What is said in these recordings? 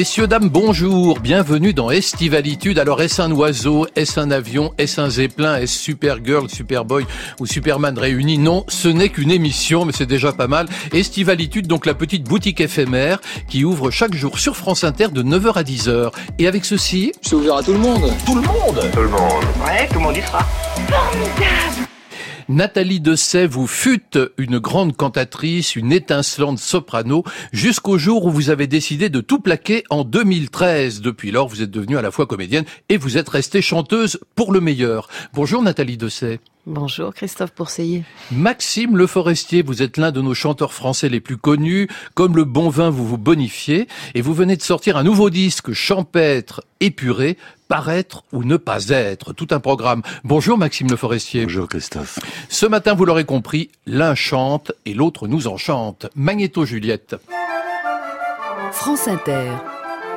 Messieurs, dames, bonjour, bienvenue dans Estivalitude. Alors, est-ce un oiseau, est-ce un avion, est-ce un zeppelin, est-ce Supergirl, Superboy ou Superman réunis? Non, ce n'est qu'une émission, mais c'est déjà pas mal. Estivalitude, donc la petite boutique éphémère qui ouvre chaque jour sur France Inter de 9h à 10h. Et avec ceci... C'est ouvert à tout le monde Tout le monde Tout le monde. Ouais, tout le monde y sera. Formidable Nathalie Dessay, vous fûtes une grande cantatrice, une étincelante soprano, jusqu'au jour où vous avez décidé de tout plaquer en 2013. Depuis lors, vous êtes devenue à la fois comédienne et vous êtes restée chanteuse pour le meilleur. Bonjour Nathalie Dessay. Bonjour Christophe Pourseillet. Maxime Le Forestier, vous êtes l'un de nos chanteurs français les plus connus. Comme le bon vin, vous vous bonifiez et vous venez de sortir un nouveau disque champêtre, épuré, paraître ou ne pas être. Tout un programme. Bonjour Maxime Le Forestier. Bonjour Christophe. Ce matin, vous l'aurez compris, l'un chante et l'autre nous enchante. Magnéto Juliette. France Inter.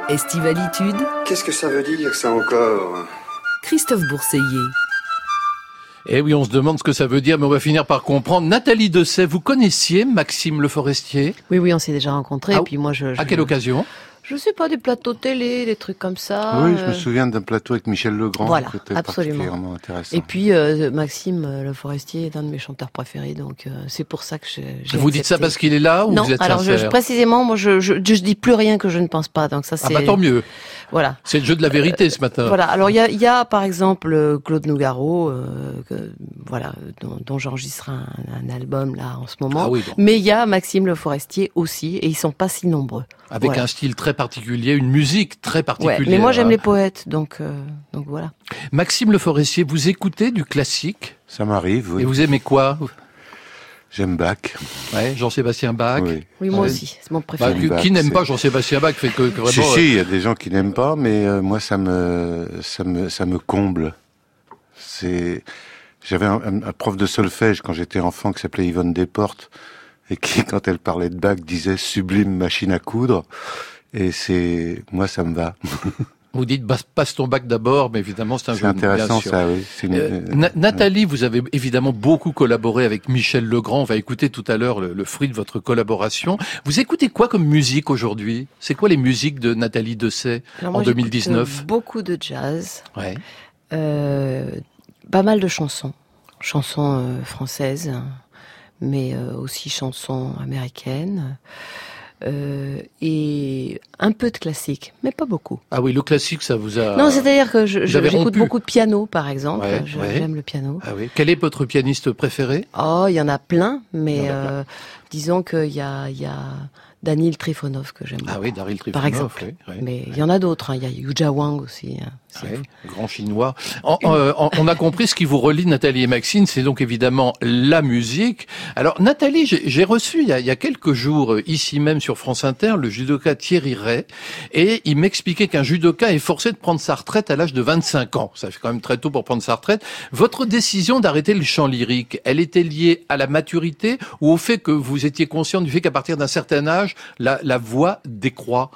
Estivalitude. Qu'est-ce que ça veut dire ça encore Christophe Bourseillet. Eh oui, on se demande ce que ça veut dire, mais on va finir par comprendre. Nathalie Dessay, vous connaissiez Maxime Le Forestier? Oui, oui, on s'est déjà rencontrés. Ah, et puis moi, je, je- À quelle occasion? Je sais pas, des plateaux télé, des trucs comme ça. oui, je euh, me souviens d'un plateau avec Michel Legrand. Voilà, qui était absolument. particulièrement intéressant. Et puis euh, Maxime euh, Le Forestier est un de mes chanteurs préférés, donc euh, c'est pour ça que je- j'ai. Vous dites ça parce qu'il est là ou non, vous êtes alors je, je- précisément, moi, je, je, je dis plus rien que je ne pense pas, donc ça Ah c'est. bah tant mieux. Voilà. C'est le jeu de la vérité ce matin. Voilà. Alors il y a, il y a par exemple euh, Claude Nougaro, euh, que, voilà, dont, dont j'enregistre un, un album là en ce moment. Ah oui, bon. Mais il y a Maxime Le Forestier aussi, et ils sont pas si nombreux. Avec Voilà. un style très particulier, une musique très Ouais, particulière. mais moi j'aime les poètes, donc euh, donc voilà. Maxime Le Forestier, vous écoutez du classique? Ça m'arrive, oui. et vous aimez quoi? J'aime Bach. Ouais, Jean-Sébastien Bach. Oui. Oui, moi Ouais. aussi, c'est mon Bah, préféré. qui- Bach, qui n'aime pas Jean-Sébastien Bach fait que, que vraiment. si, euh, si, il y a des gens qui n'aiment pas, mais euh, moi, ça me, ça me, ça me comble. C'est, j'avais un, un- un prof de solfège quand j'étais enfant qui s'appelait Yvonne Desportes et qui, quand elle parlait de Bach, disait sublime machine à coudre. Et c'est, moi, ça me va. Vous dites passe ton bac d'abord, mais évidemment c'est un C'est jeu bien intéressant, sûr. ça, oui. C'est une- Euh, Na- Nathalie, vous avez évidemment beaucoup collaboré avec Michel Legrand. On va écouter tout à l'heure le, le fruit de votre collaboration. Vous écoutez quoi comme musique aujourd'hui? C'est quoi les musiques de Nathalie Dessay Alors en moi, j'écoute, 2019 euh, Beaucoup de jazz, Ouais. euh, pas mal de chansons, chansons euh, françaises, mais euh, aussi chansons américaines. Euh, et un peu de classique, mais pas beaucoup. Ah oui, le classique, ça vous a. non, c'est-à-dire que j'écoute beaucoup de piano, par exemple. Ouais, Je- ouais. J'aime le piano. Ah oui. Quel est votre pianiste préféré? Oh, il y en a plein, mais Il y en a plein. euh, disons qu'il y a, y a Danil Trifonov que j'aime Ah beaucoup. oui, Daryl Trifonov. Par exemple. oui, oui. Mais il y en a d'autres. hein. Il y a Yuja Wang aussi. hein. Fou. grand chinois. En- euh, on a compris ce qui vous relie Nathalie et Maxine, c'est donc évidemment la musique. Alors Nathalie, j'ai j'ai reçu il y, a, il y a quelques jours euh, ici même sur France Inter le judoka Thierry Ray et il m'expliquait qu'un judoka est forcé de prendre sa retraite à l'âge de 25 ans. Ça fait quand même très tôt pour prendre sa retraite. Votre décision d'arrêter le chant lyrique, elle était liée à la maturité ou au fait que vous étiez conscient du fait qu'à partir d'un certain âge, la, la voix décroît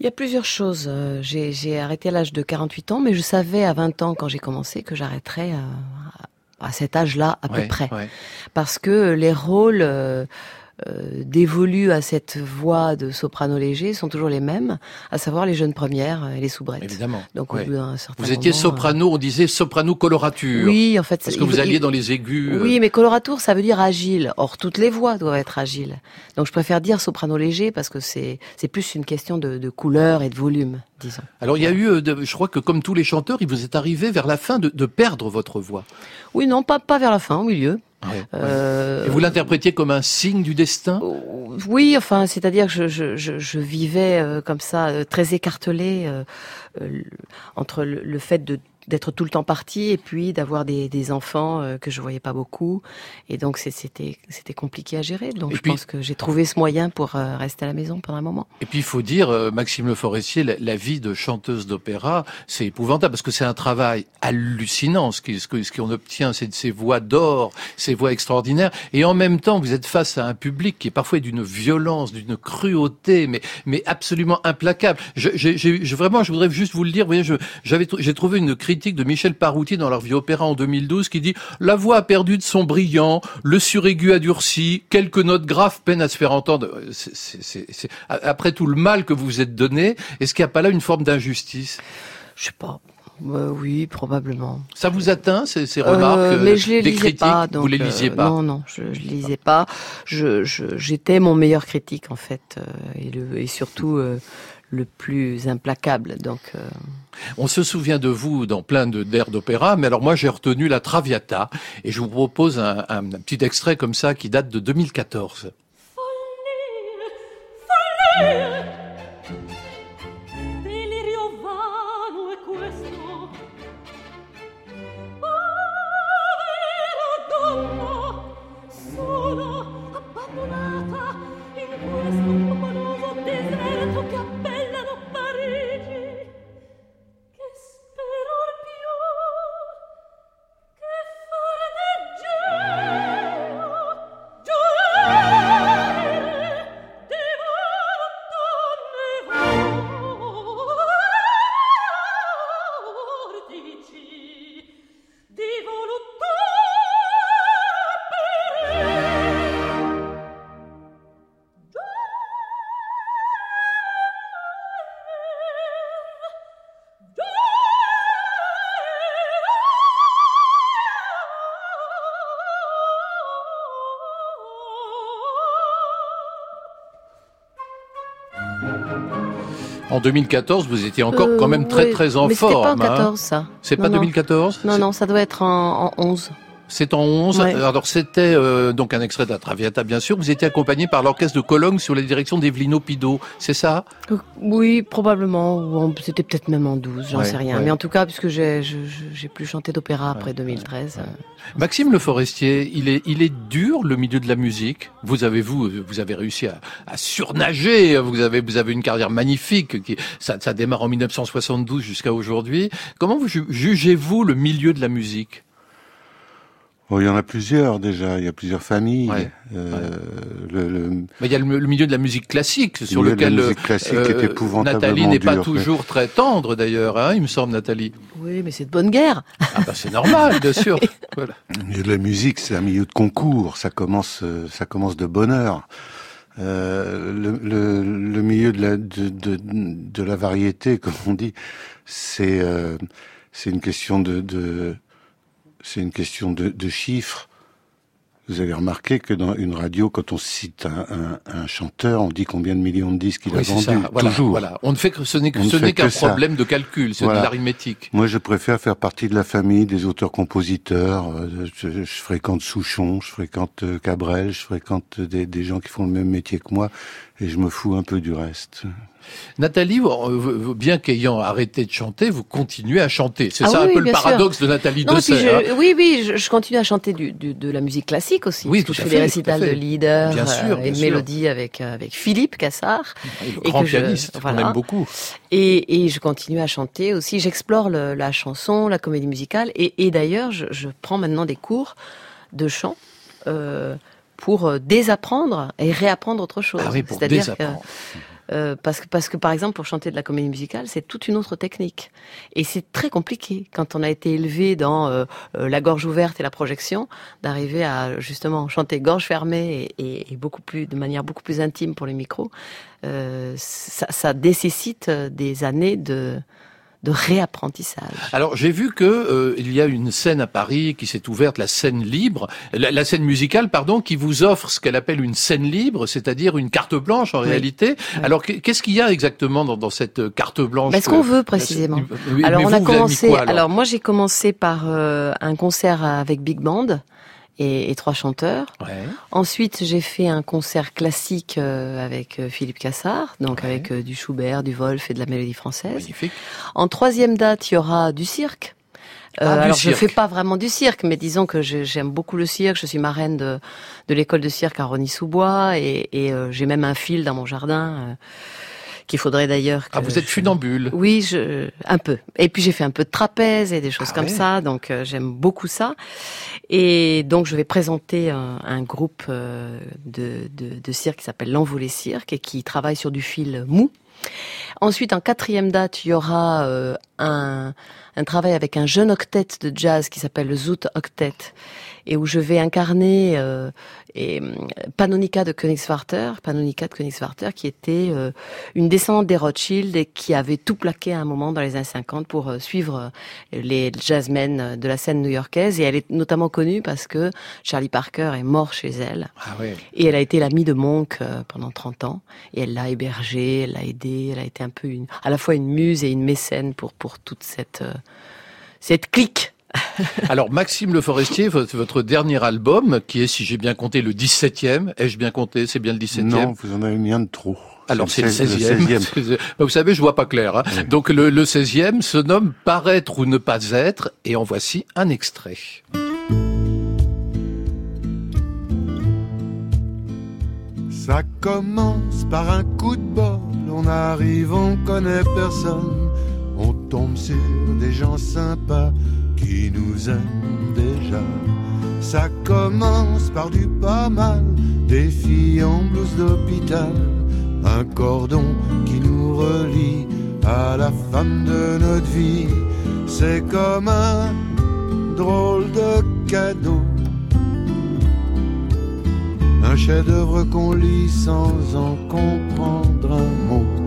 Il y a plusieurs choses. Euh, J'ai arrêté à l'âge de 48 ans, mais je savais à 20 ans quand j'ai commencé que j'arrêterais euh, à cet âge-là à Ouais, peu près. ouais. Parce que les rôles euh, euh, dévolus à cette voix de soprano léger sont toujours les mêmes, à savoir les jeunes premières et les soubrettes. Évidemment. Donc Ouais. au bout d'un certain Vous étiez moment, soprano, on disait soprano euh, colorature. Oui, en fait. Parce il- que vous il- alliez dans les aigus. euh, Oui, mais coloratour, ça veut dire agile. Or, toutes les voix doivent être agiles. Donc, je préfère dire soprano léger parce que c'est c'est plus une question de, de couleur et de volume, disons. Alors il y a eu, euh, de- je crois que comme tous les chanteurs, il vous est arrivé vers la fin de, de perdre votre voix. Oui, non, pas pas vers la fin, au milieu. Ouais. Euh, Et vous l'interprétiez comme un signe du destin? Oui, enfin, c'est-à-dire que je, je, je, je vivais euh, comme ça, euh, très écartelée euh, euh, entre le, le fait de d'être tout le temps parti et puis d'avoir des, des enfants euh, que je voyais pas beaucoup et donc c'était c'était compliqué à gérer donc Et je puis- pense que j'ai trouvé ce moyen pour euh, rester à la maison pendant un moment Et puis il faut dire, euh, Maxime Le Forestier, la, la vie de chanteuse d'opéra, c'est épouvantable parce que c'est un travail hallucinant. Ce qui- ce que- ce qu'on obtient, c'est de ces voix d'or, ces voix extraordinaires. Et en même temps, vous êtes face à un public qui est parfois d'une violence, d'une cruauté, mais mais absolument implacable. Je, j'ai- vraiment, je voudrais juste vous le dire. Vous voyez, j'avais, j'ai trouvé une critique critique de Michel Parouti dans leur vie opéra en 2012 qui dit La voix a perdu de son brillant, le suraigu a durci, quelques notes graves peinent à se faire entendre. C'est, après tout le mal que vous vous êtes donné, est-ce qu'il n'y a pas là une forme d'injustice? Je sais pas. Euh, oui, probablement. Ça vous atteint ces, ces remarques euh, Mais je les des lisais critiques pas? Donc, Vous les euh, lisiez pas? Non, non, je, je lisais pas. Je, j'étais mon meilleur critique en fait, euh, et, le, et surtout euh, le plus implacable. Donc, euh, On se souvient de vous dans plein de d'airs d'opéra, mais alors moi j'ai retenu la Traviata et je vous propose un, un- un petit extrait comme ça qui date de 2014. Delirio En 2014, vous étiez encore euh, quand même très ouais, très en mais forme. pas en hein. 14 ça. C'est pas non. 2014 Non, C'est- non, ça doit être en, en 11. C'est en 11. Ouais. Alors c'était euh, donc un extrait de la Traviata bien sûr. Vous étiez accompagné par l'orchestre de Cologne sous la direction d'Evelino Pido. C'est ça? Euh, Oui, probablement. C'était peut-être même en 12, j'en Ouais, sais rien. ouais. Mais en tout cas, puisque j'ai plus chanté d'opéra après 2013. euh, Maxime Le Forestier, il est, il est dur le milieu de la musique. Vous avez vous, vous avez réussi à, à surnager. Vous avez, vous avez une carrière magnifique. Qui, ça, ça démarre en 1972 jusqu'à aujourd'hui. Comment vous ju- jugez-vous le milieu de la musique? Bon, il y en a plusieurs déjà, il y a plusieurs familles. Ouais, Euh, Le, le Mais il y a le, le milieu de la musique classique sur milieu de la lequel musique classique euh, est épouvantablement Nathalie n'est pas dur. toujours très tendre d'ailleurs. Hein, il me semble Nathalie. Oui, mais c'est de bonne guerre. Ah bah c'est normal, bien sûr. Voilà. Le milieu de la musique, c'est un milieu de concours. Ça commence, euh, ça commence de bonne heure. Euh, le, le, le milieu de la, de, de, de la variété, comme on dit, c'est euh, c'est une question de, de c'est une question de, de chiffres. Vous avez remarqué que dans une radio, quand on cite un, un, un chanteur, on dit combien de millions de disques il Oui, a vendu. ça. Voilà, toujours. voilà. On ne fait que ce n'est qu'un problème de calcul, c'est Voilà. de l'arithmétique. Moi, je préfère faire partie de la famille des auteurs-compositeurs. Euh, Je, je fréquente Souchon, je fréquente euh, Cabrel, je fréquente des, des gens qui font le même métier que moi, et je me fous un peu du reste. Nathalie, vous- bien qu'ayant arrêté de chanter, vous continuez à chanter. C'est Ah ça oui, un peu le sûr. paradoxe de Nathalie Non, et hein. oui, oui, je, je continue à chanter du, du- de la musique classique aussi. Oui, tout à je fais fait, à récitals de leader Bien sûr, et bien de sûr. mélodies avec, euh, avec Philippe Cassard. Et le et grand que pianiste, voilà. aime beaucoup. Et, et je continue à chanter aussi. J'explore la chanson, la comédie musicale. Et, et d'ailleurs, je, prends maintenant des cours de chant euh, pour euh, désapprendre et réapprendre autre chose. Ah oui, pour que, désapprendre. Euh, parce que parce que par exemple pour chanter de la comédie musicale c'est toute une autre technique. Et c'est très compliqué quand on a été élevé dans euh, euh, la gorge ouverte et la projection d'arriver à justement chanter gorge fermée et, beaucoup plus de manière beaucoup plus intime pour les micros. Euh, ça, ça nécessite euh, des années de de réapprentissage. Alors j'ai vu que euh, il y a une scène à Paris qui s'est ouverte, la scène libre, la, la scène musicale, pardon, qui vous offre ce qu'elle appelle une scène libre, c'est-à-dire une carte blanche en Oui. réalité. Alors qu'est- qu'est-ce qu'il y a exactement dans, dans cette carte blanche Ben, ce qu'on veut précisément. Oui, alors on vous, a commencé. quoi, alors? alors moi j'ai commencé par euh, un concert avec big band et, et trois chanteurs. Ouais. Ensuite, j'ai fait un concert classique euh, avec euh, Philippe Cassard, donc Ouais. avec euh, du Schubert, du Wolf et de la mélodie française. Magnifique. En troisième date, il y aura du cirque. Euh, Ah, alors je fais pas vraiment du cirque, mais disons que j'aime beaucoup le cirque. Je suis marraine de, de l'école de cirque à Rony-sous-Bois et, et, euh, j'ai même un fil dans mon jardin euh, qu'il faudrait d'ailleurs. que Ah, vous êtes je- funambule. oui, je, un peu. Et puis j'ai fait un peu de trapèze et des choses Ah comme ouais. ça, donc euh, j'aime beaucoup ça. Et donc je vais présenter un, un groupe euh, de, de, de cirque qui s'appelle l'Envolé Cirque et qui travaille sur du fil mou. Ensuite, en quatrième date, il y aura euh, un, un travail avec un jeune octet de jazz qui s'appelle le Zoot Octet et où je vais incarner euh, et, euh, Panonica de Königswarter, Panonica de Königswarter, qui était euh, une descendante des Rothschild et qui avait tout plaqué à un moment dans les années 50 pour euh, suivre les jazzmen de la scène new-yorkaise. Et elle est notamment connue parce que Charlie Parker est mort chez elle. Ah oui. Et elle a été l'amie de Monk pendant 30 ans. Et elle l'a hébergé, elle l'a aidé, elle a été un peu une, à la fois une muse et une mécène pour, pour toute cette, cette clique Alors Maxime Le Forestier, votre, dernier album, qui est, si j'ai bien compté, le 17e, ai-je bien compté, c'est bien le 17e Non, vous en avez mis un de trop. Alors c'est le 16e. 16e. Vous savez, je vois pas clair. hein. Oui. Donc le, le 16e se nomme Paraître ou ne pas être, et en voici un extrait. Ça commence par un coup de bol, on arrive, on connaît personne, on tombe sur des gens sympas qui nous aiment déjà. Ça commence par du pas mal, des filles en blouse d'hôpital, un cordon qui nous relie à la femme de notre vie. C'est comme un drôle de cadeau un chef-d'œuvre qu'on lit sans en comprendre un mot.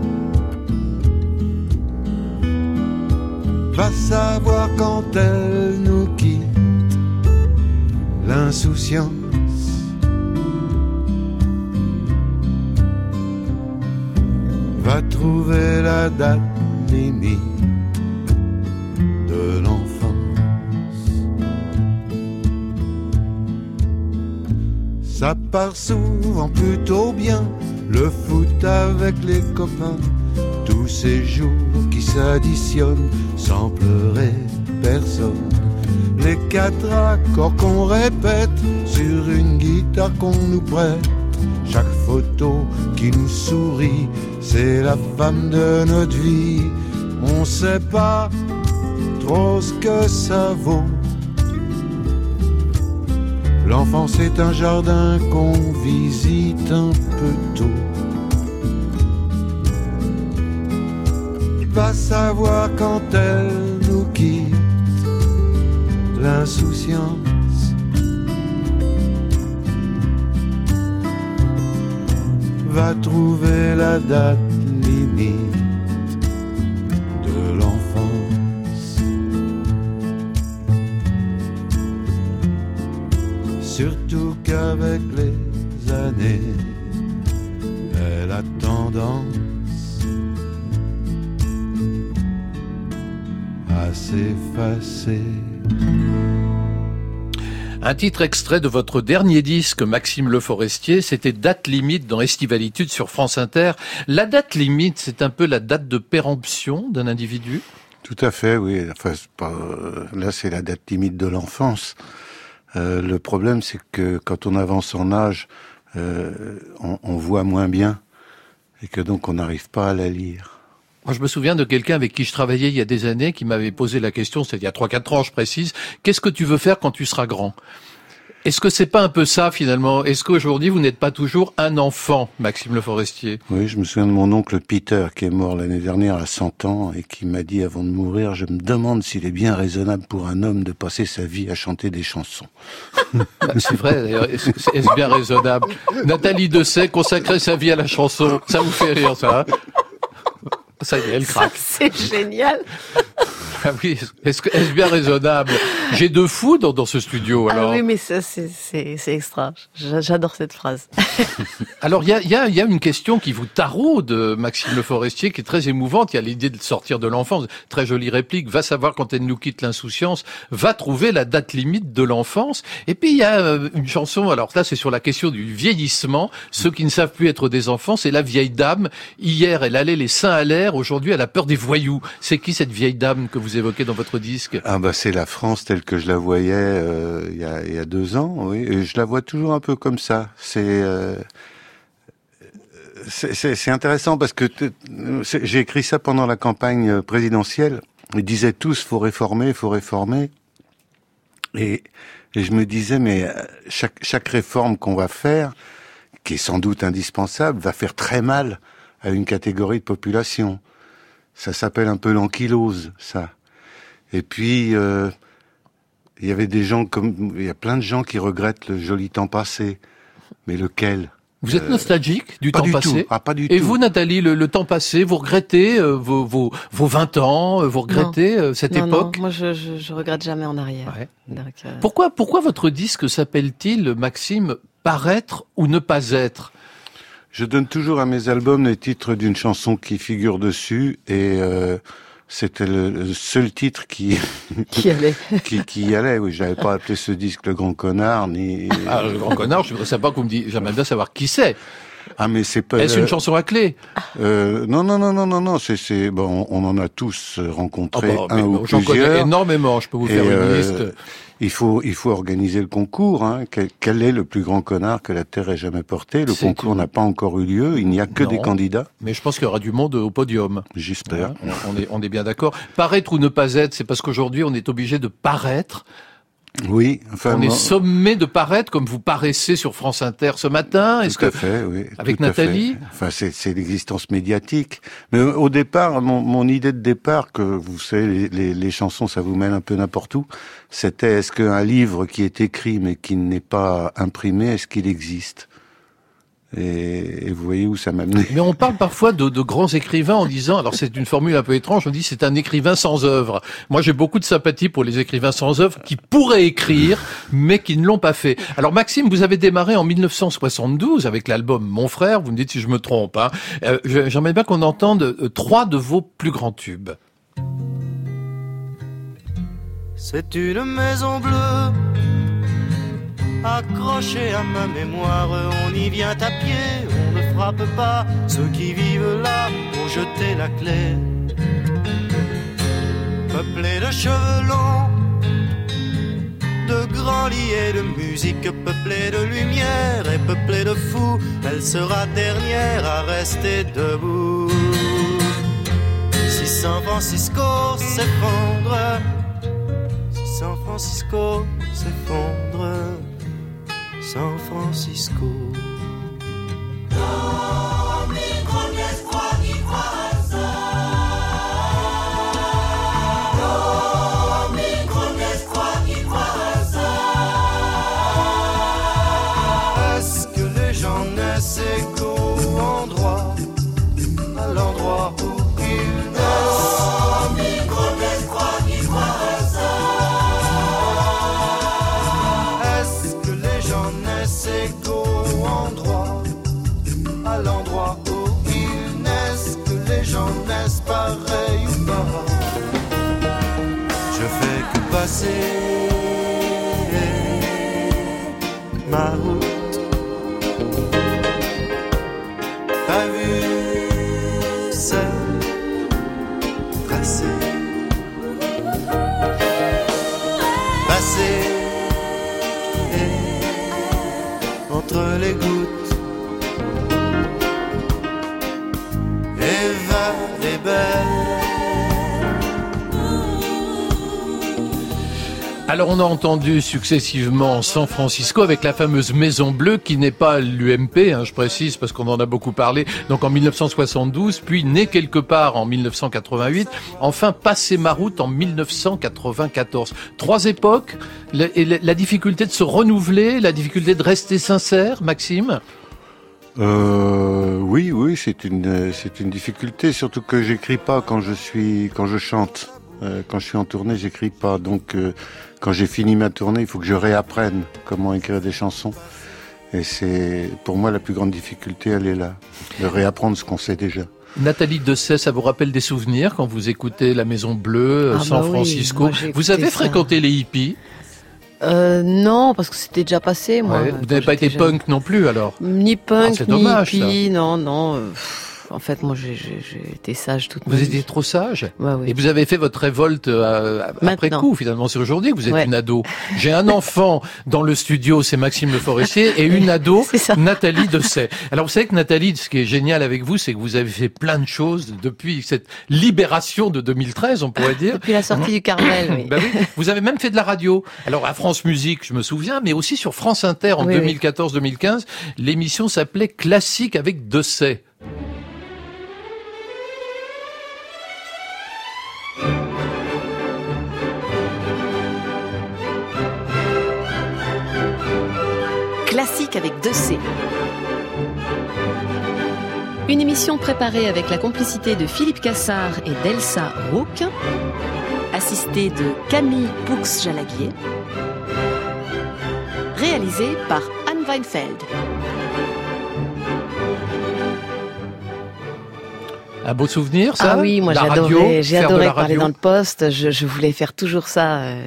Va savoir quand elle nous quitte, l'insouciance. Va trouver la date limite de l'enfance. Ça part souvent plutôt bien, le foot avec les copains, ces jours qui s'additionnent sans pleurer personne. Les quatre accords qu'on répète sur une guitare qu'on nous prête, chaque photo qui nous sourit, c'est la femme de notre vie. On sait pas trop ce que ça vaut. L'enfance est un jardin qu'on visite un peu savoir quand elle nous quitte, l'insouciance. Va trouver la date limite de l'enfance. Surtout qu'avec les années, elle a tendance s'effacer. Un titre extrait de votre dernier disque, Maxime Le Forestier, c'était Date limite dans Estivalitude sur France Inter. La date limite, c'est un peu la date de péremption d'un individu? Tout à fait, oui. Enfin, pas, euh, là, c'est la date limite de l'enfance. Euh, le problème, c'est que quand on avance en âge, euh, on, on voit moins bien et que donc on n'arrive pas à la lire. Moi, je me souviens de quelqu'un avec qui je travaillais il y a des années qui m'avait posé la question, c'était il y a 3-4 ans, je précise, qu'est-ce que tu veux faire quand tu seras grand? Est-ce que c'est pas un peu ça finalement? Est-ce qu'aujourd'hui vous n'êtes pas toujours un enfant, Maxime Le Forestier Oui, je me souviens de mon oncle Peter qui est mort l'année dernière à 100 ans et qui m'a dit avant de mourir, je me demande s'il est bien raisonnable pour un homme de passer sa vie à chanter des chansons. Bah, C'est vrai, d'ailleurs, est-ce bien raisonnable? Nathalie Dessay consacrer sa vie à la chanson, ça vous fait rire ça hein? Ça y est, elle craque. C'est génial. Ah oui, est-ce que est-ce bien raisonnable? J'ai deux fous dans, dans ce studio. Alors, Ah oui, mais ça, c'est, extra. J'a- J'adore cette phrase. alors il y a, y, a, y a une question qui vous taraude, Maxime Le Forestier, qui est très émouvante. Il y a l'idée de sortir de l'enfance. Très jolie réplique. Va savoir quand elle nous quitte l'insouciance. Va trouver la date limite de l'enfance. Et puis il y a euh, une chanson. Alors là, c'est sur la question du vieillissement. Ceux qui ne savent plus être des enfants, c'est la vieille dame. Hier, elle allait les seins à l'air. Aujourd'hui, elle a peur des voyous. C'est qui cette vieille dame que vous évoquez dans votre disque? Ah bah c'est la France telle que je la voyais euh, il, y a, deux ans, oui. Et je la vois toujours un peu comme ça. C'est euh, c'est- intéressant parce que j'ai écrit ça pendant la campagne présidentielle. Ils disaient tous faut réformer, faut réformer. Et, et je me disais mais euh, chaque chaque réforme qu'on va faire, qui est sans doute indispensable, va faire très mal à une catégorie de population. ça s'appelle un peu l'ankylose, ça. Et puis, euh, il y avait des gens comme, il y a plein de gens qui regrettent le joli temps passé. Mais lequel Vous êtes nostalgique du Pas temps du passé tout. Ah, pas du Et tout. vous, Nathalie, le, le temps passé, vous regrettez euh, vos, vos, vos 20 ans, euh, vous regrettez euh, cette non, époque non, moi je, je, je regrette jamais en arrière. Ouais. Donc, euh, Pourquoi, pourquoi votre disque s'appelle-t-il, Maxime, Paraître ou ne pas être? Je donne toujours à mes albums les titres d'une chanson qui figure dessus et euh, c'était le, le seul titre qui, qui allait qui qui y allait. Oui, j'avais pas appelé ce disque le grand connard ni. Ah, le grand connard, je voudrais savoir que vous me dites, j'aimerais bien savoir qui c'est. Ah mais c'est pas. Est-ce une chanson à clé? Euh, Non non non non non non. C'est c'est bon. On en a tous Ah rencontré bah, un mais ou bon, J'en connais plusieurs. énormément, je peux vous Et, faire une euh, liste. Il faut, il faut organiser le concours. Hein. Quel, quel est le plus grand connard que la Terre ait jamais porté? Le concours une- n'a pas encore eu lieu. Il n'y a que Non. des candidats. Mais je pense qu'il y aura du monde au podium. J'espère. Hein, on est, on est bien d'accord. Paraître ou ne pas être, c'est parce qu'aujourd'hui on est obligé de paraître. Oui. Enfin, on est sommé de paraître comme vous paraissez sur France Inter ce matin. Est-ce Tout à que fait, oui. avec. Nathalie? Enfin, c'est, l'existence médiatique. Mais au au départ, mon, mon idée de départ, que vous savez, les, les, les chansons, ça vous mène un peu n'importe où, c'était est-ce qu'un livre qui est écrit mais qui n'est pas imprimé, est-ce qu'il existe? Et, et vous voyez où ça m'a mené. Mais on parle parfois de, de grands écrivains en disant, alors c'est une formule un peu étrange, on dit c'est un écrivain sans œuvre. Moi j'ai beaucoup de sympathie pour les écrivains sans œuvre qui pourraient écrire, mais qui ne l'ont pas fait. Alors Maxime, vous avez démarré en 1972 avec l'album Mon frère, vous me dites si je me trompe. Hein. Euh, J'aimerais bien qu'on entende euh, trois de vos plus grands tubes. C'est une maison bleue accrochée à ma mémoire. On y vient à pied, on ne frappe pas ceux qui vivent là pour jeter la clé. Peuplée de cheveux longs, de grands lits et de musique, peuplée de lumière et peuplée de fous, elle sera dernière à rester debout. Si San Francisco s'effondre, si San Francisco s'effondre, San Francisco. Que On a entendu successivement San Francisco avec la fameuse Maison Bleue qui n'est pas l'UMP, hein, je précise parce qu'on en a beaucoup parlé, donc en 1972, puis Né quelque part en 1988, enfin Passer ma route en 1994. Trois époques, la- la difficulté de se renouveler, la difficulté de rester sincère, Maxime? Euh, oui, oui, c'est une, c'est une difficulté, surtout que j'écris pas quand je suis, quand je chante. Euh, quand je suis en tournée, j'écris pas. Donc, euh, quand j'ai fini ma tournée, il faut que je réapprenne comment écrire des chansons. Et c'est, pour moi, la plus grande difficulté, elle est là, de réapprendre ce qu'on sait déjà. Nathalie Dessay, ça vous rappelle des souvenirs quand vous écoutez la Maison Bleue, euh, Ah San bah oui, Francisco Vous avez ça. fréquenté les hippies Euh, non, parce que c'était déjà passé, moi. Ouais, Vous n'avez pas été jeune. punk non plus alors Ni Ah, punk, c'est ni dommage, ça. hippie, non, non. euh, pff, En fait, moi, j'ai- été sage toute ma Vous vie. étiez trop sage Ouais, oui. Et vous avez fait votre révolte euh, après Maintenant. coup, finalement. C'est aujourd'hui que vous êtes Ouais. une ado. J'ai un enfant dans le studio, c'est Maxime Le Forestier, et une ado. Nathalie Dessay. Alors, vous savez que Nathalie, ce qui est génial avec vous, c'est que vous avez fait plein de choses depuis cette libération de 2013, on pourrait dire. Depuis la sortie du Carmel, oui. Bah oui, vous avez même fait de la radio. Alors à France Musique, je me souviens, mais aussi sur France Inter en Oui, oui. 2014-2015, l'émission s'appelait Classique avec Dessay. Avec deux C. Une émission préparée avec la complicité de Philippe Cassard et d'Elsa Rook, assistée de Camille Poux-Jalaguier, réalisée par Anne Weinfeld. Un beau souvenir, ça Ah oui, moi La j'ai adoré, parler dans le poste. Je, je voulais faire toujours ça euh,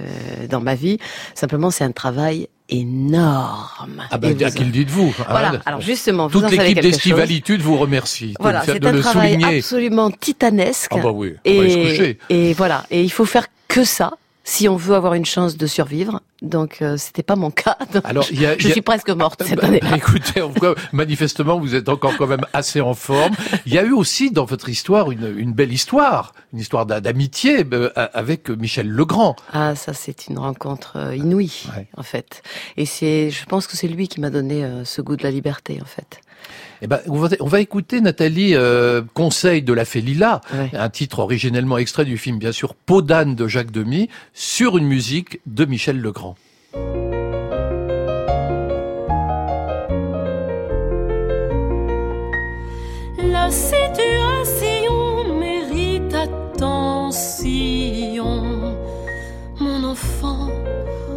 dans ma vie. Simplement, c'est un travail énorme. Ah ben, Et à vous- qui le dites-vous Voilà. hein Alors justement, vous Toute en savez l'équipe d'Estivalitude vous remercie de Voilà, c'est un le travail souligner. absolument titanesque. Ah bah oui, on va y se coucher. et voilà, et il faut faire que ça si on veut avoir une chance de survivre. Donc euh, c'était pas mon cas. Donc, Alors, y a- je il y a- suis presque morte cette Bah, année. bah, écoutez, cas, manifestement, vous êtes encore quand même assez en forme. Il y a eu aussi dans votre histoire une, une belle histoire, une histoire d'a- d'amitié euh, avec Michel Legrand. Ah, ça c'est une rencontre euh, inouïe Ouais. en fait. Et c'est, je pense que c'est lui qui m'a donné euh, ce goût de la liberté en fait. Eh ben, on va, on va écouter Nathalie euh, Conseil de la Félila, un titre originellement extrait du film, bien sûr, Peau d'âne de Jacques Demy, sur une musique de Michel Legrand. La situation mérite attention. Mon enfant,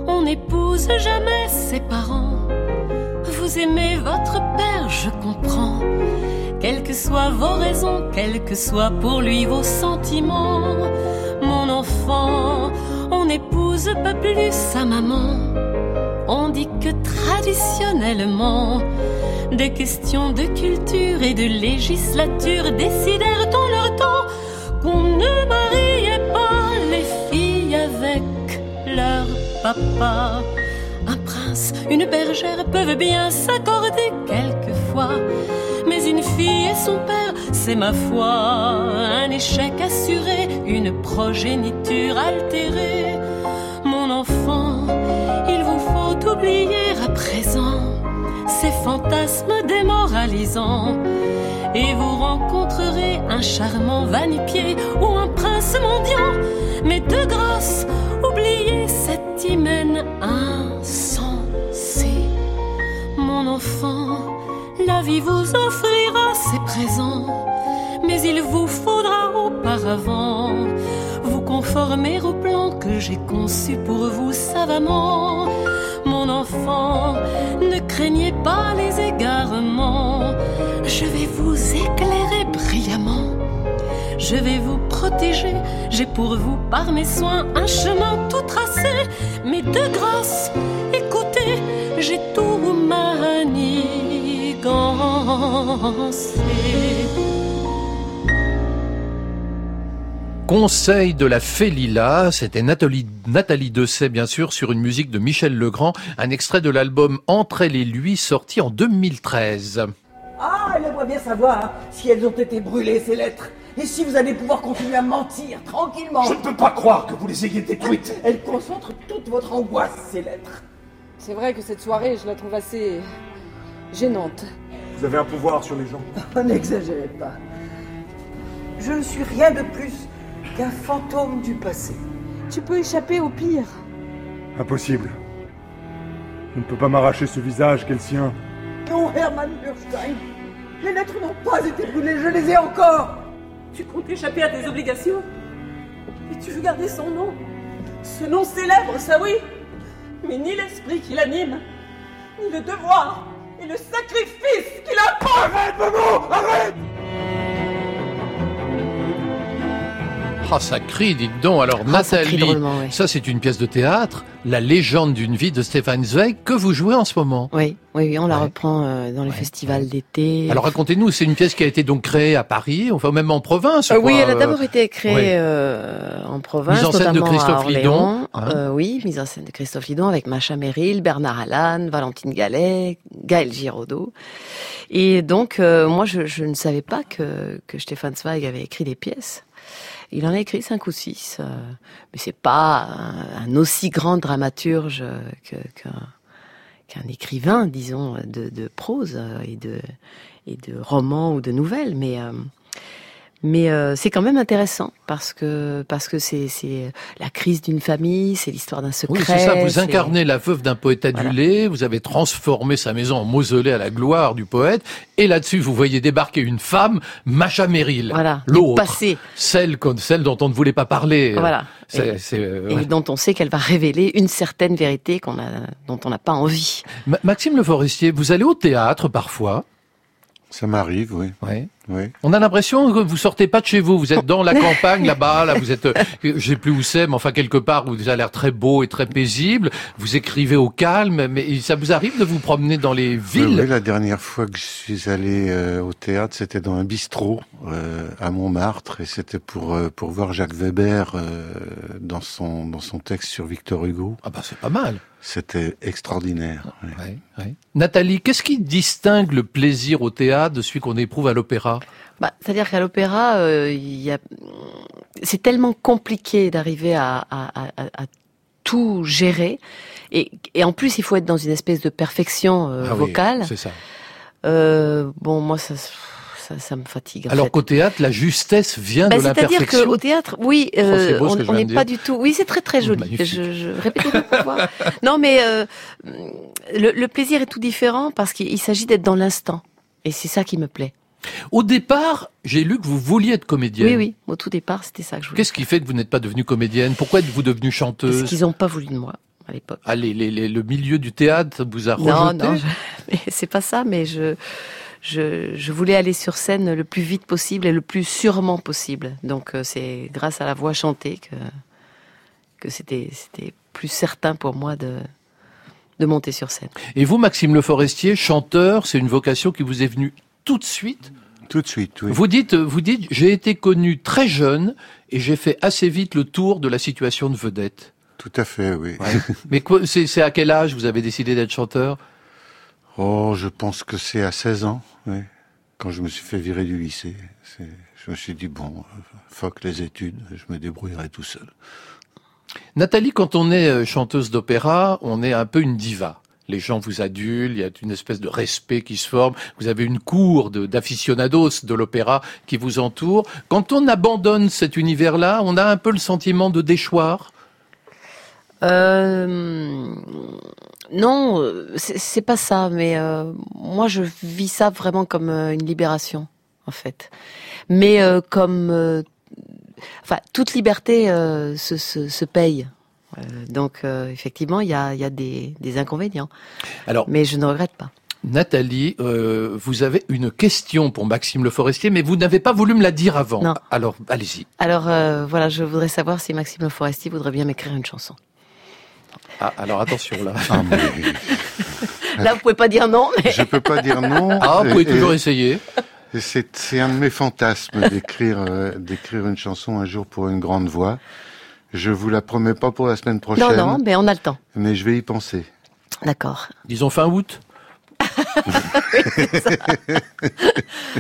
on n'épouse jamais ses parents. Aimez votre père, je comprends. Quelles que soient vos raisons, quels que soient pour lui vos sentiments. Mon enfant, on n'épouse pas plus sa maman. On dit que traditionnellement, des questions de culture et de législature décidèrent en leur temps qu'on ne mariait pas les filles avec leur papa. Une bergère peuvent bien s'accorder quelquefois, mais une fille et son père, c'est ma foi, un échec assuré, une progéniture altérée. Mon enfant, il vous faut oublier à présent ces fantasmes démoralisants. Et vous rencontrerez un charmant vanipier ou un prince mendiant. Mais de grâce, oubliez cet hymen. Mon enfant, la vie vous offrira ses présents. Mais il vous faudra auparavant vous conformer au plan que j'ai conçu pour vous savamment. Mon enfant, ne craignez pas les égarements. Je vais vous éclairer brillamment. Je vais vous protéger. J'ai pour vous, par mes soins, un chemin tout tracé. Mais de grâce, écoutez, j'ai tout manigancé. Conseil de la Félila, c'était Nathalie, Nathalie Dessay, bien sûr, sur une musique de Michel Legrand, un extrait de l'album Entre elle et lui, sorti en 2013. Ah, elle aimerait bien savoir hein, si elles ont été brûlées, ces lettres. Et si vous allez pouvoir continuer à mentir tranquillement. Je ne peux pas croire que vous les ayez détruites. Elles concentrent toute votre angoisse, ces lettres. C'est vrai que cette soirée, je la trouve assez gênante. Vous avez un pouvoir sur les gens. Oh, N'exagérez pas. Je ne suis rien de plus qu'un fantôme du passé. Tu peux échapper au pire. Impossible. Je ne peux pas m'arracher ce visage qu'est le sien. Non, Hermann Burstein. Les lettres n'ont pas été brûlées, je les ai encore. Tu comptes échapper à tes obligations? Et tu veux garder son nom? Ce nom célèbre, ça oui? Mais ni l'esprit qui l'anime, ni le devoir, et le sacrifice qu'il impose Arrête, maman Arrête Ah, ça crie, dites donc. Alors, ça crie Nathalie, ça c'est une pièce de théâtre, La légende d'une vie de Stéphane Zweig, que vous jouez en ce moment. Oui, oui, oui, on la Ouais. reprend euh, dans les Ouais. festivals d'été. Alors racontez-nous, c'est une pièce qui a été donc créée à Paris, enfin même en province. Euh, oui, elle a euh, d'abord été créée euh, en province, Mise en scène de Christophe. Lidon, hein. Euh, oui, mise en scène de Christophe Lidon avec Macha Merrill, Bernard Allan, Valentine Gallet, Gaël Giraudot. Et donc, euh, moi, je, je ne savais pas que, que Stéphane Zweig avait écrit des pièces. Il en a écrit cinq ou six, euh, mais c'est pas un, aussi grand dramaturge qu'un écrivain, disons, de, de prose et de, et de romans ou de nouvelles. Mais, euh, Mais euh, c'est quand même intéressant parce que parce que c'est c'est la crise d'une famille, c'est l'histoire d'un secret. Oui, c'est ça. Vous incarnez la veuve d'un poète adulé. Vous avez transformé sa maison en mausolée à la gloire du poète. Et là-dessus, vous voyez débarquer une femme, Macha Merrill. Voilà. L'autre. Celle, celle dont on ne voulait pas parler. Voilà. C'est, et, euh, et dont on sait qu'elle va révéler une certaine vérité qu'on a, dont on n'a pas envie. Ma- Maxime Le Forestier, vous allez au théâtre parfois? Ça m'arrive, oui. Ouais. Oui. On a l'impression que vous sortez pas de chez vous. Vous êtes dans la campagne là-bas. Là, vous êtes, euh, je sais plus où c'est, mais enfin quelque part où vous avez l'air très beau et très paisible. Vous écrivez au calme, mais ça vous arrive de vous promener dans les villes? Oui, oui, la dernière fois que je suis allé euh, au théâtre, c'était dans un bistrot euh, à Montmartre, et c'était pour euh, pour voir Jacques Weber euh, dans son dans son texte sur Victor Hugo. Ah bah c'est pas mal. C'était extraordinaire. ouais. Ouais, ouais. Nathalie, qu'est-ce qui distingue le plaisir au théâtre de celui qu'on éprouve à l'opéra? Bah, c'est-à-dire qu'à l'opéra, euh, a, c'est tellement compliqué d'arriver à, à, à, à tout gérer, et, et en plus il faut être dans une espèce de perfection euh, Ah oui, vocale. C'est ça. Euh, bon, moi ça, ça, ça me fatigue. en Alors qu'au théâtre, la justesse vient Bah, de C'est-à-dire l'imperfection. qu'au théâtre, oui, Oh, euh, on n'est pas du tout. Oui, c'est très très joli. Je, je répétez-le pour voir. Non, mais le, le plaisir est tout différent parce qu'il il s'agit d'être dans l'instant, et c'est ça qui me plaît. Au départ, j'ai lu que vous vouliez être comédienne. Oui, oui. Au tout départ, c'était ça que je voulais. Qu'est-ce qui fait que vous n'êtes pas devenue comédienne? Pourquoi êtes-vous devenue Parce chanteuse qu'ils n'ont pas voulu de moi à l'époque. Ah, les- les- les- le milieu du théâtre vous a Non, rejeté? Non, je- mais c'est pas ça, mais je, je, je voulais aller sur scène le plus vite possible et le plus sûrement possible. Donc euh, c'est grâce à la voix chantée que, c'était plus certain pour moi de, de monter sur scène. Et vous, Maxime Le Forestier, chanteur, c'est une vocation qui vous est venue tout de suite Tout de suite, oui. Vous dites, vous dites, j'ai été connu très jeune et j'ai fait assez vite le tour de la situation de vedette. Tout à fait, oui. Mais c'est à quel âge vous avez décidé d'être chanteur? Oh, je pense que c'est à 16 ans, oui. Quand je me suis fait virer du lycée, je me suis dit bon, fuck les études, je me débrouillerai tout seul. Nathalie, quand on est euh, chanteuse d'opéra, on est un peu une diva. Les gens vous adulent, il y a une espèce de respect qui se forme. Vous avez une cour d'aficionados de l'opéra qui vous entoure. Quand on abandonne cet univers-là, on a un peu le sentiment de déchoir? Euh, non, c'est pas ça, mais euh, moi je vis ça vraiment comme euh, une libération, en fait. Mais euh, comme, enfin, toute liberté se paye. Euh, donc euh, effectivement, il y a, il y a des, des inconvénients. Alors, Mais je ne regrette pas. Nathalie, euh, vous avez une question pour Maxime Le Forestier, mais vous n'avez pas voulu me la dire avant. Non. Alors, allez-y. Alors euh, voilà, je voudrais savoir si Maxime Le Forestier voudrait bien m'écrire une chanson. Ah, alors attention là. Ah, mais Là, vous pouvez pas dire non, mais je peux pas dire non. Ah, vous pouvez Et- toujours et- essayer. c'est c'est un de mes fantasmes d'écrire euh, d'écrire une chanson un jour pour une grande voix. Je vous la promets pas pour la semaine prochaine, non, non, mais on a le temps. mais je vais y penser. D'accord. Disons fin août.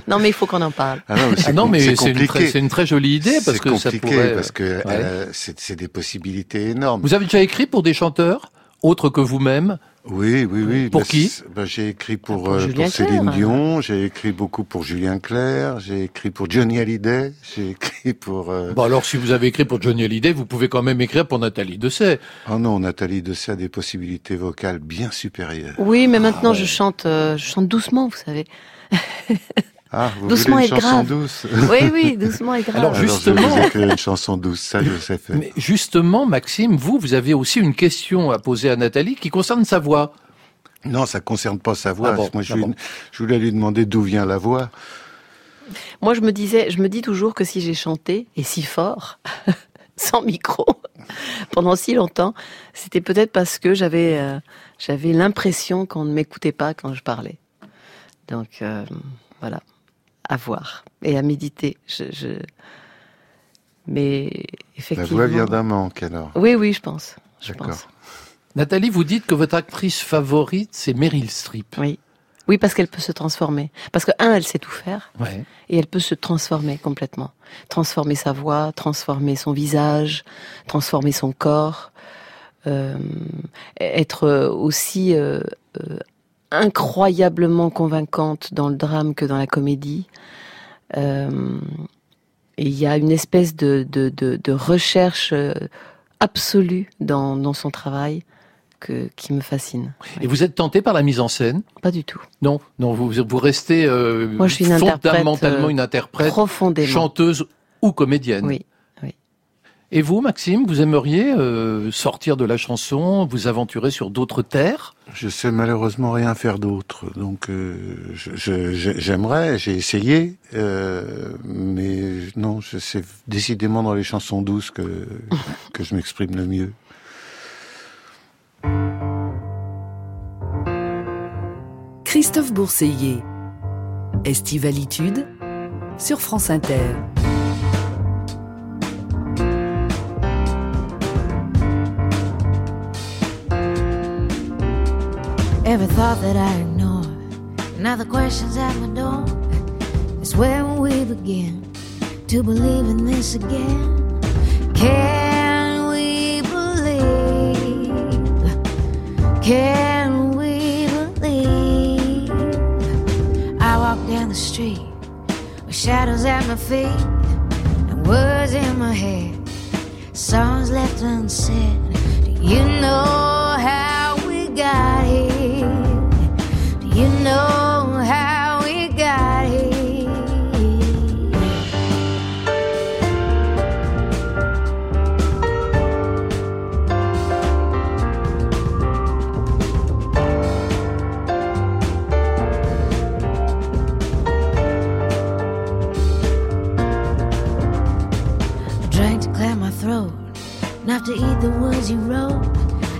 Non, mais il faut qu'on en parle. Ah non, mais Ah c'est non, com- mais c'est c'est une, compliqué. très- c'est une très jolie idée parce C'est que ça compliqué pourrait. parce que Ouais. euh, c'est c'est des possibilités énormes. Vous avez déjà écrit pour des chanteurs autres que vous-même Oui, oui, oui. Pour Bah, qui bah, J'ai écrit pour, Pour euh, pour Céline. Dion, j'ai écrit beaucoup pour Julien Clerc, j'ai écrit pour Johnny Hallyday, j'ai écrit pour... euh, Bon alors si vous avez écrit pour Johnny Hallyday, vous pouvez quand même écrire pour Nathalie Dessay. Oh non, Nathalie Dessay a des possibilités vocales bien supérieures. Oui, mais maintenant ouais. je chante, euh, je chante doucement, vous savez. Ah, vous Doucement voulez et une chanson grave. douce Oui, oui, doucement et grave. Alors, Alors, justement- je vous une chanson douce, ça je sais faire. Mais justement, Maxime, vous, vous avez aussi une question à poser à Nathalie qui concerne sa voix. Non, ça concerne pas sa voix. Ah bon, Moi, je, ah lui- bon. je voulais lui demander d'où vient la voix. Moi, je me disais, je me dis toujours que si j'ai chanté et si fort, sans micro, pendant si longtemps, c'était peut-être parce que j'avais, euh, j'avais l'impression qu'on ne m'écoutait pas quand je parlais. Donc euh, voilà, à voir et à méditer. Je, je... Mais La effectivement. voix vient d'un manque, alors. Oui, oui, je pense. Je pense. Nathalie, vous dites que votre actrice favorite, c'est Meryl Streep. Oui. Oui, parce qu'elle peut se transformer. Parce que, un, elle sait tout faire. Ouais. Et elle peut se transformer complètement. Transformer sa voix, transformer son visage, transformer son corps. euh, être aussi euh, euh, incroyablement convaincante dans le drame que dans la comédie. Euh, Et il y a une espèce de, de, de, de recherche euh, absolue dans, dans son travail que, qui me fascine. Et vous êtes tenté par la mise en scène? Pas du tout. Non, non, vous, vous restez euh, Moi, je suis une interprète, fondamentalement euh, une interprète, profondément. chanteuse ou comédienne. Oui. Et vous, Maxime, vous aimeriez euh, sortir de la chanson, vous aventurer sur d'autres terres? Je sais malheureusement rien faire d'autre, donc euh, je- je- je- j'aimerais, j'ai essayé, euh, mais non, je- c'est décidément dans les chansons douces que que je m'exprime le mieux. Christophe Bourseiller. Estivalitude sur France Inter. Every thought that I ignore, now the questions at my door. Is where we begin to believe in this again? Can we believe? Can we believe? I walk down the street with shadows at my feet and words in my head, songs left unsaid. Do you know how we got know how we got here? I drank to clear my throat, enough to eat the words you wrote.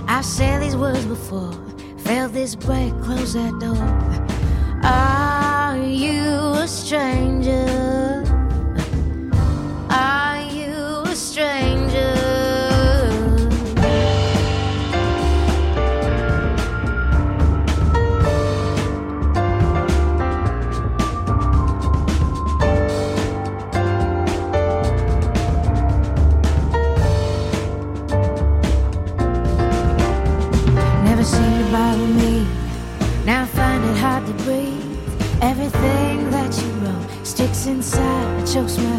I've said these words before, felt this break, close that door strangers. chose my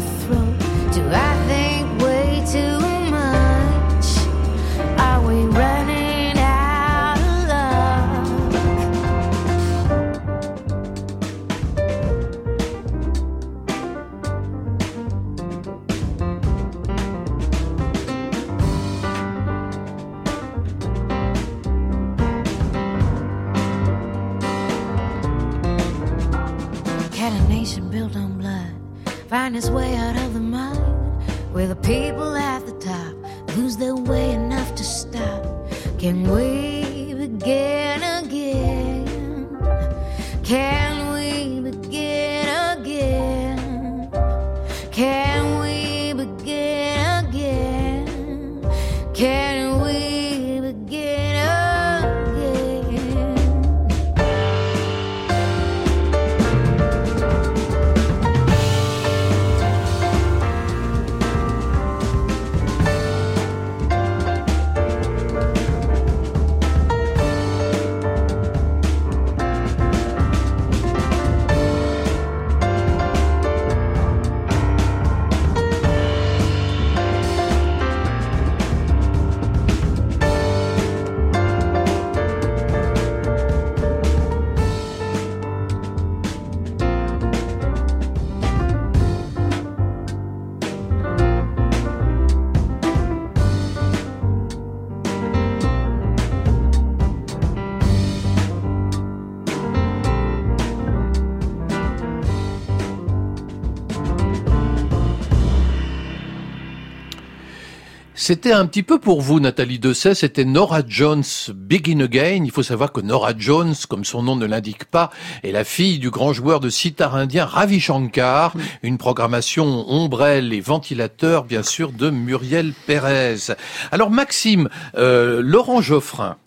C'était un petit peu pour vous, Nathalie Dessay, c'était Nora Jones, Begin Again. Il faut savoir que Nora Jones, comme son nom ne l'indique pas, est la fille du grand joueur de sitar indien Ravi Shankar, une programmation ombrelle et ventilateur, bien sûr, de Muriel Pérez. Alors Maxime, euh, Laurent Geoffrin,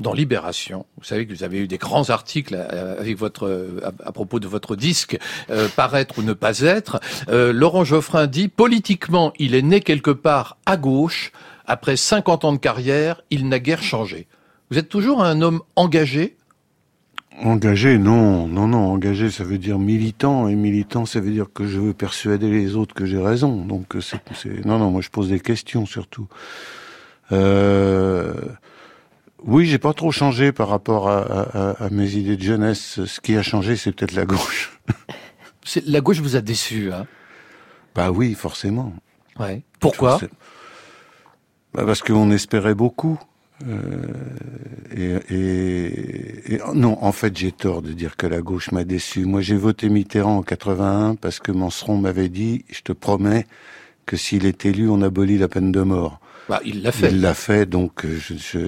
dans Libération. Vous savez que vous avez eu des grands articles euh, avec votre euh, à, propos de votre disque euh, paraître ou ne pas être. Laurent Geoffrin dit politiquement, il est né quelque part à gauche. Après 50 ans de carrière, il n'a guère changé. Vous êtes toujours un homme engagé? Engagé, non, non, non. Engagé, ça veut dire militant, et militant, ça veut dire que je veux persuader les autres que j'ai raison. Donc, c'est, non, non, moi je pose des questions surtout. Euh, oui, j'ai pas trop changé par rapport à, à, à, mes idées de jeunesse. Ce qui a changé, c'est peut-être la gauche. la gauche vous a déçu, hein? Bah oui, forcément. Ouais. Pourquoi? Bah Parce qu'on espérait beaucoup. Euh, et, et, et, non, en fait, j'ai tort de dire que la gauche m'a déçu. Moi, j'ai voté Mitterrand en 81 parce que Manseron m'avait dit, je te promets que s'il est élu, on abolit la peine de mort. Bah, il l'a fait. Il l'a fait, donc euh, je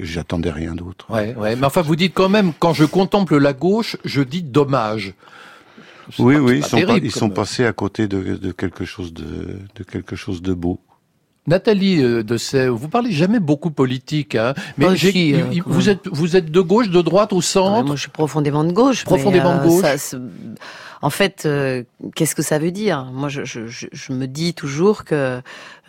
j'attendais rien d'autre. Ouais, ouais. Mais enfin, vous dites quand même, quand je contemple la gauche, je dis dommage. Oui, pas, oui, ils sont, terrible, pas, ils sont passés à côté de, de, quelque chose de, de quelque chose de beau. Nathalie euh, de vous parlez jamais beaucoup politique, hein, mais Aussi, euh, vous êtes vous êtes de gauche, de droite ou centre ouais, Moi, je suis profondément de gauche. Profondément mais, de gauche. Ça, en fait, euh, qu'est-ce que ça veut dire? Moi, je, je, je, me dis toujours que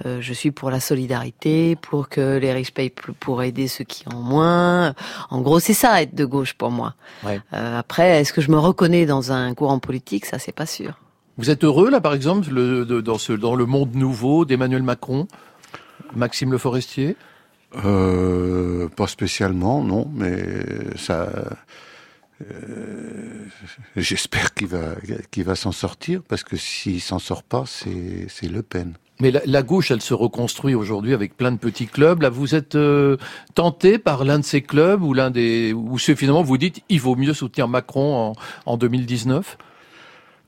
euh, je suis pour la solidarité, pour que les riches payent pour aider ceux qui en ont moins. En gros, c'est ça être de gauche pour moi. Ouais. Euh, après, est-ce que je me reconnais dans un courant politique? Ça, c'est pas sûr. Vous êtes heureux là, par exemple, le, de, dans ce dans le monde nouveau d'Emmanuel Macron, Maxime Le Forestier? Euh, Pas spécialement, non, mais ça. Euh, J'espère qu'il va qu'il va s'en sortir parce que s'il s'en sort pas, c'est c'est Le Pen. Mais la, la, gauche, elle se reconstruit aujourd'hui avec plein de petits clubs. Là, vous êtes euh, tenté par l'un de ces clubs ou l'un des ou finalement vous dites il vaut mieux soutenir Macron en, en 2019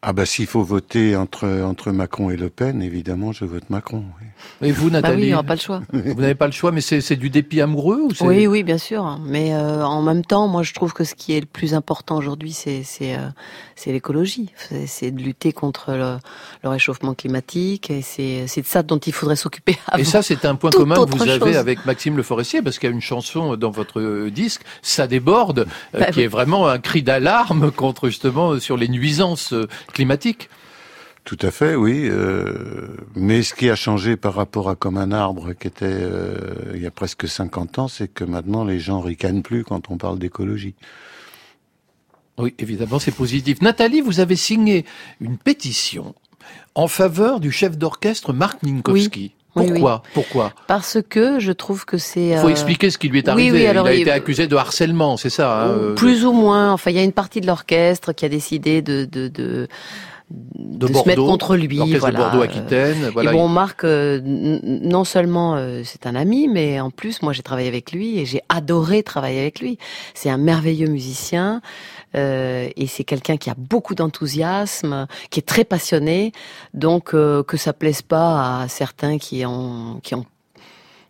ah bah s'il faut voter entre entre Macron et Le Pen, évidemment, je vote Macron. Oui. Et vous, Nathalie bah oui, on n'a pas le choix. Vous n'avez pas le choix, mais c'est du dépit amoureux ou Oui, oui, bien sûr. Mais euh, en même temps, moi, je trouve que ce qui est le plus important aujourd'hui, c'est c'est euh, c'est l'écologie. C'est de lutter contre le, le réchauffement climatique. Et c'est c'est de ça dont il faudrait s'occuper. Et ça, c'est un point commun que vous chose. avez avec Maxime Le Forestier, parce qu'il y a une chanson dans votre disque, ça déborde, euh, bah, qui oui. est vraiment un cri d'alarme contre justement sur les nuisances climatique. Tout à fait, oui. Euh, mais ce qui a changé par rapport à comme un arbre qui était euh, il y a presque 50 ans, c'est que maintenant les gens ricanent plus quand on parle d'écologie. Oui, évidemment, c'est positif. Nathalie, vous avez signé une pétition en faveur du chef d'orchestre Marc Minkowski. Oui. Pourquoi oui, oui. Pourquoi? Parce que je trouve que c'est. Il faut expliquer ce qui lui est arrivé. Oui, oui, alors, il a été accusé de harcèlement, c'est ça hein, Plus ou moins. Enfin, il y a une partie de l'orchestre qui a décidé de de, de de, de Bordeaux, se mettre contre lui. Voilà. Bordeaux Aquitaine. Voilà. Et bon, Marc, euh, non seulement euh, c'est un ami, mais en plus, moi, j'ai travaillé avec lui et j'ai adoré travailler avec lui. C'est un merveilleux musicien. Euh, et c'est quelqu'un qui a beaucoup d'enthousiasme, qui est très passionné, donc euh, que ça plaise pas à certains qui ont qui ont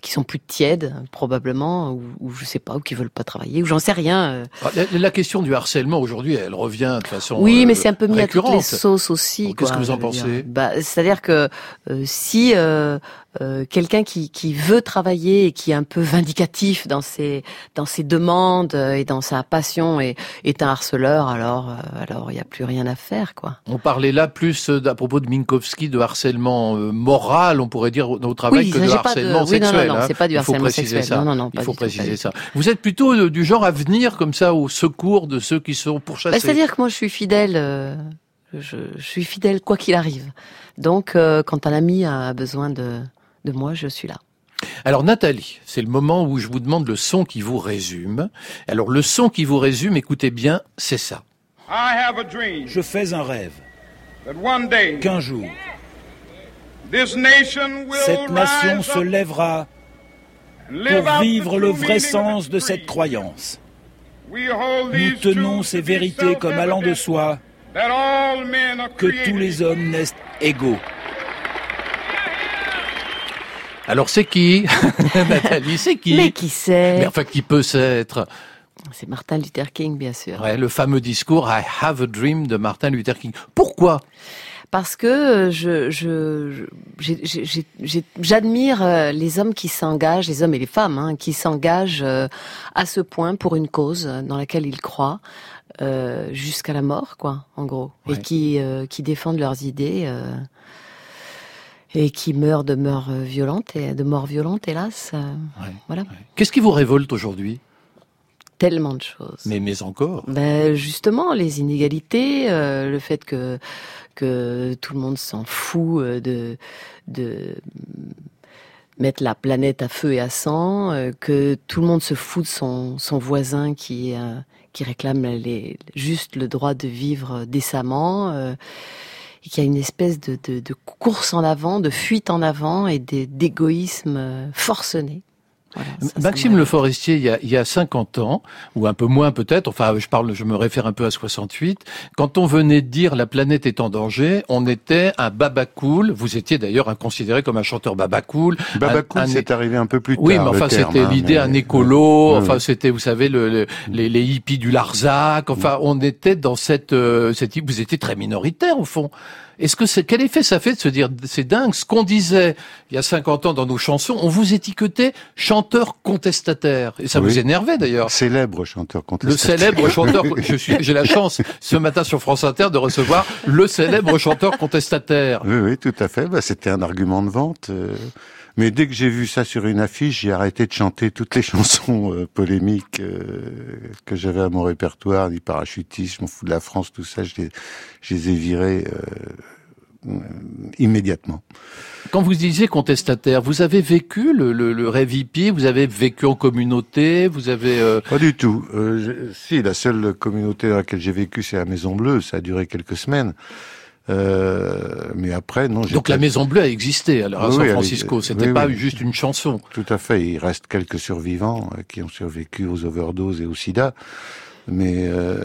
qui sont plus tièdes probablement ou, ou je sais pas ou qui veulent pas travailler ou j'en sais rien. Ah, la, la, question du harcèlement aujourd'hui, elle revient de façon oui, mais c'est un peu mis récurrente. à toutes les sauces aussi. Qu'est-ce que vous en pensez? Bah, c'est-à-dire que euh, si euh, euh, quelqu'un qui, qui veut travailler et qui est un peu vindicatif dans ses dans ses demandes et dans sa passion est, est un harceleur, alors euh, alors il n'y a plus rien à faire quoi. On parlait là plus à propos de Minkowski de harcèlement euh, moral, on pourrait dire au travail oui, que de harcèlement de... Oui, sexuel. non, non, non, c'est pas du harcèlement sexuel. ça. Non, non, non, Il faut préciser tout, ça. Vous êtes plutôt du genre à venir comme ça au secours de ceux qui sont pourchassés. Bah, C'est-à-dire que moi je suis fidèle. Euh, je, je, suis fidèle quoi qu'il arrive. Donc euh, quand un ami a besoin de de moi, je suis là. Alors Nathalie, c'est le moment où je vous demande le son qui vous résume. Alors le son qui vous résume, écoutez bien, c'est ça. Je fais un rêve qu'un jour, cette nation se lèvera pour vivre le vrai sens de cette croyance. Nous tenons ces vérités comme allant de soi que tous les hommes naissent égaux. Alors c'est qui Nathalie, c'est qui Mais qui c'est Mais enfin qui peut s'être C'est Martin Luther King, bien sûr. Ouais, le fameux discours I have a dream de Martin Luther King. Pourquoi? Parce que je, je, j'admire euh, les hommes qui s'engagent, les hommes et les femmes, hein, qui s'engagent euh, à ce point pour une cause dans laquelle ils croient euh, jusqu'à la mort, quoi, en gros, ouais. et qui euh, qui défendent leurs idées euh, et qui meurent de mort violente et de mort violente, hélas. Ouais. Voilà. Qu'est-ce qui vous révolte aujourd'hui? Tellement de choses. Mais mais encore. Ben justement, les inégalités, euh, le fait que que tout le monde s'en fout euh, de de mettre la planète à feu et à sang, euh, que tout le monde se fout de son son voisin qui qui réclame les, juste le droit de vivre décemment. et qu'il y a une espèce de, de, de, course en avant, de fuite en avant et d'égoïsme forcené. Maxime Le Forestier, il y, a, il y a 50 ans, ou un peu moins peut-être, enfin je parle, je me réfère un peu à 68, quand on venait de dire la planète est en danger, on était un baba cool, vous étiez d'ailleurs considéré comme un chanteur baba cool. Baba cool, c'est arrivé un peu plus tard. Oui, mais enfin c'était hein, l'idée, un écolo, enfin c'était, vous savez, le, les, les, hippies du Larzac, enfin on était dans cette, euh, cette, vous étiez très minoritaire au fond. Est-ce que c'est quel effet ça fait de se dire c'est dingue ce qu'on disait il y a 50 ans dans nos chansons, on vous étiquetait chanteur contestataire et ça vous énervait d'ailleurs. Célèbre chanteur contestataire. Le célèbre chanteur je suis j'ai la chance ce matin sur France Inter de recevoir le célèbre chanteur contestataire. Oui oui, tout à fait, bah, c'était un argument de vente. Euh. Mais dès que j'ai vu ça sur une affiche, j'ai arrêté de chanter toutes les chansons euh, polémiques euh, que j'avais à mon répertoire, du parachutisme, je m'en fous de la France, tout ça, je les, je les ai virés euh, immédiatement. Quand vous disiez contestataire, vous avez vécu le, le, le, rêve hippie, vous avez vécu en communauté, vous avez... Pas du tout. si, la seule communauté dans laquelle j'ai vécu, c'est la Maison Bleue, ça a duré quelques semaines. Euh, mais après, non. Donc la Maison Bleue a existé alors à San Francisco. C'était pas juste une chanson. Tout à fait. Il reste quelques survivants euh, qui ont survécu aux overdoses et au SIDA. Mais euh,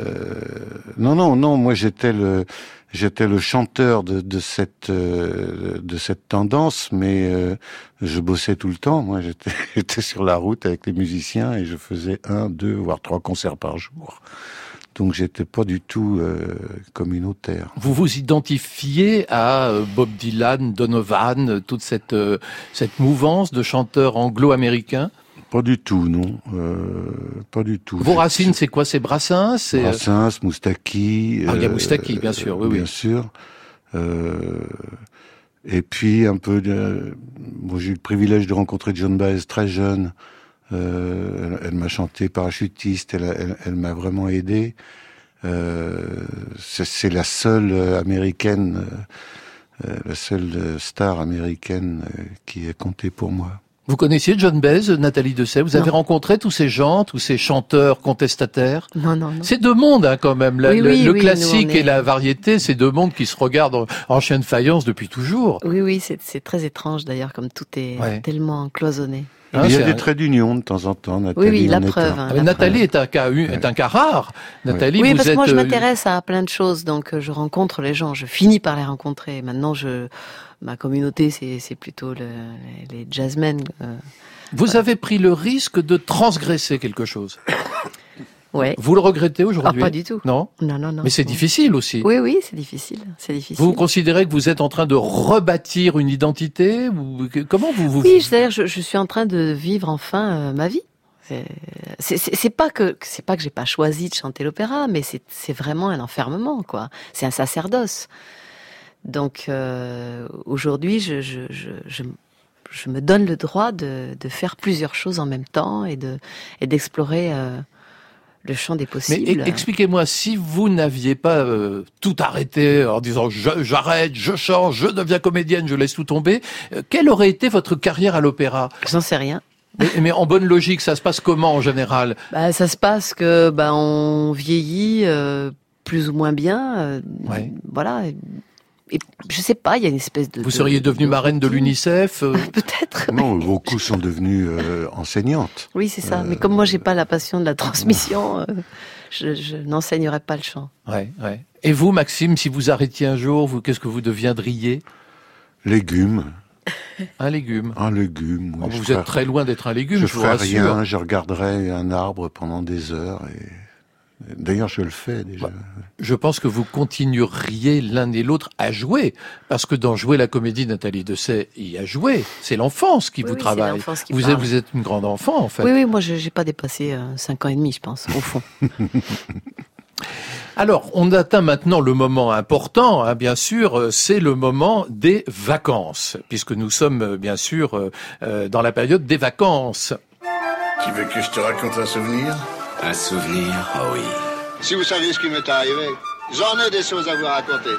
non, non, non. Moi, j'étais le j'étais le chanteur de, de cette euh, de cette tendance, mais euh, je bossais tout le temps. Moi, j'étais j'étais sur la route avec les musiciens et je faisais un, deux, voire trois concerts par jour donc j'étais pas du tout euh, communautaire. Vous vous identifiez à euh, Bob Dylan, Donovan, toute cette euh, cette mouvance de chanteurs anglo-américains? Pas du tout, non, pas du tout. Vos racines, c'est quoi? C'est Brassens Brassens, Moustaki. Ah, il y a Moustaki, bien sûr, oui, bien sûr. et puis un peu de. Bon, j'ai eu le privilège de rencontrer John Baez très jeune. Euh, elle, m'a chanté parachutiste, elle, elle, m'a vraiment aidé. Euh, c'est la seule américaine, euh, la seule star américaine qui est comptée pour moi. Vous connaissiez John Baez, Nathalie Dessay Vous avez rencontré tous ces gens, tous ces chanteurs contestataires? Non, non, non. C'est deux mondes hein, quand même. le, classique et la variété, c'est deux mondes qui se regardent en, chien de faillance depuis toujours. Oui, oui, c'est très étrange d'ailleurs, comme tout est tellement cloisonné. Ah, il y a des traits d'union de temps en temps. Nathalie oui, oui, la preuve. Hein, Nathalie est un cas est un cas rare. Nathalie, oui, vous parce que moi je euh, m'intéresse à plein de choses, donc euh, je rencontre les gens, je finis par les rencontrer. Maintenant, je ma communauté, c'est plutôt le, les jazzmen. Euh, vous avez pris le risque de transgresser quelque chose. Ouais. Vous le regrettez aujourd'hui ah, Pas du tout. Non. Non, non, non. Mais c'est difficile aussi. Oui, oui, c'est difficile. C'est difficile. Vous considérez que vous êtes en train de rebâtir une identité ou comment vous vous Oui, c'est-à-dire je, je suis en train de vivre enfin euh, ma vie. C'est pas que c'est pas que j'ai pas choisi de chanter l'opéra, mais c'est vraiment un enfermement, quoi. C'est un sacerdoce. Donc euh, aujourd'hui, je, je, je, je, me donne le droit de, de, faire plusieurs choses en même temps et de et d'explorer euh, le champ des possibles. Mais expliquez-moi, si vous n'aviez pas euh, tout arrêté en disant j'arrête, je, change, je deviens comédienne, je laisse tout tomber, euh, quelle aurait été votre carrière à l'opéra? J'en sais rien. Mais, en bonne logique, ça se passe comment en général? Bah, Ça se passe que bah, on vieillit euh, plus ou moins bien. Ouais. Voilà et je sais pas, il y a une espèce de. Vous seriez devenue marraine de l'UNICEF euh Peut-être. Non, beaucoup sont devenues euh, enseignantes. Oui, c'est ça. mais comme moi, j'ai pas la passion de la transmission, euh, je, je n'enseignerai pas le chant. Ouais, ouais. Et vous, Maxime, si vous arrêtiez un jour, vous, qu'est-ce que vous deviendriez? Légumes. Un légume. Un légume. Oui, vous êtes très loin d'être un légume. Je, je ferais rien. Je regarderais un arbre pendant des heures et D'ailleurs, je le fais déjà. Bah, je pense que vous continueriez l'un et l'autre à jouer, parce que dans Jouer la comédie, Nathalie Dessay y a joué. C'est l'enfance qui vous travaille. vous, êtes, vous êtes une grande enfant, en fait. Oui, oui, moi, je n'ai pas dépassé 5 euh, ans et demi, je pense, au fond. Alors, on atteint maintenant le moment important, hein, bien sûr, euh, c'est le moment des vacances, puisque nous sommes, euh, bien sûr, dans la période des vacances. Tu veux que je te raconte un souvenir? Un souvenir, oh oui. Si vous saviez ce qui m'est arrivé, j'en ai des choses à vous raconter.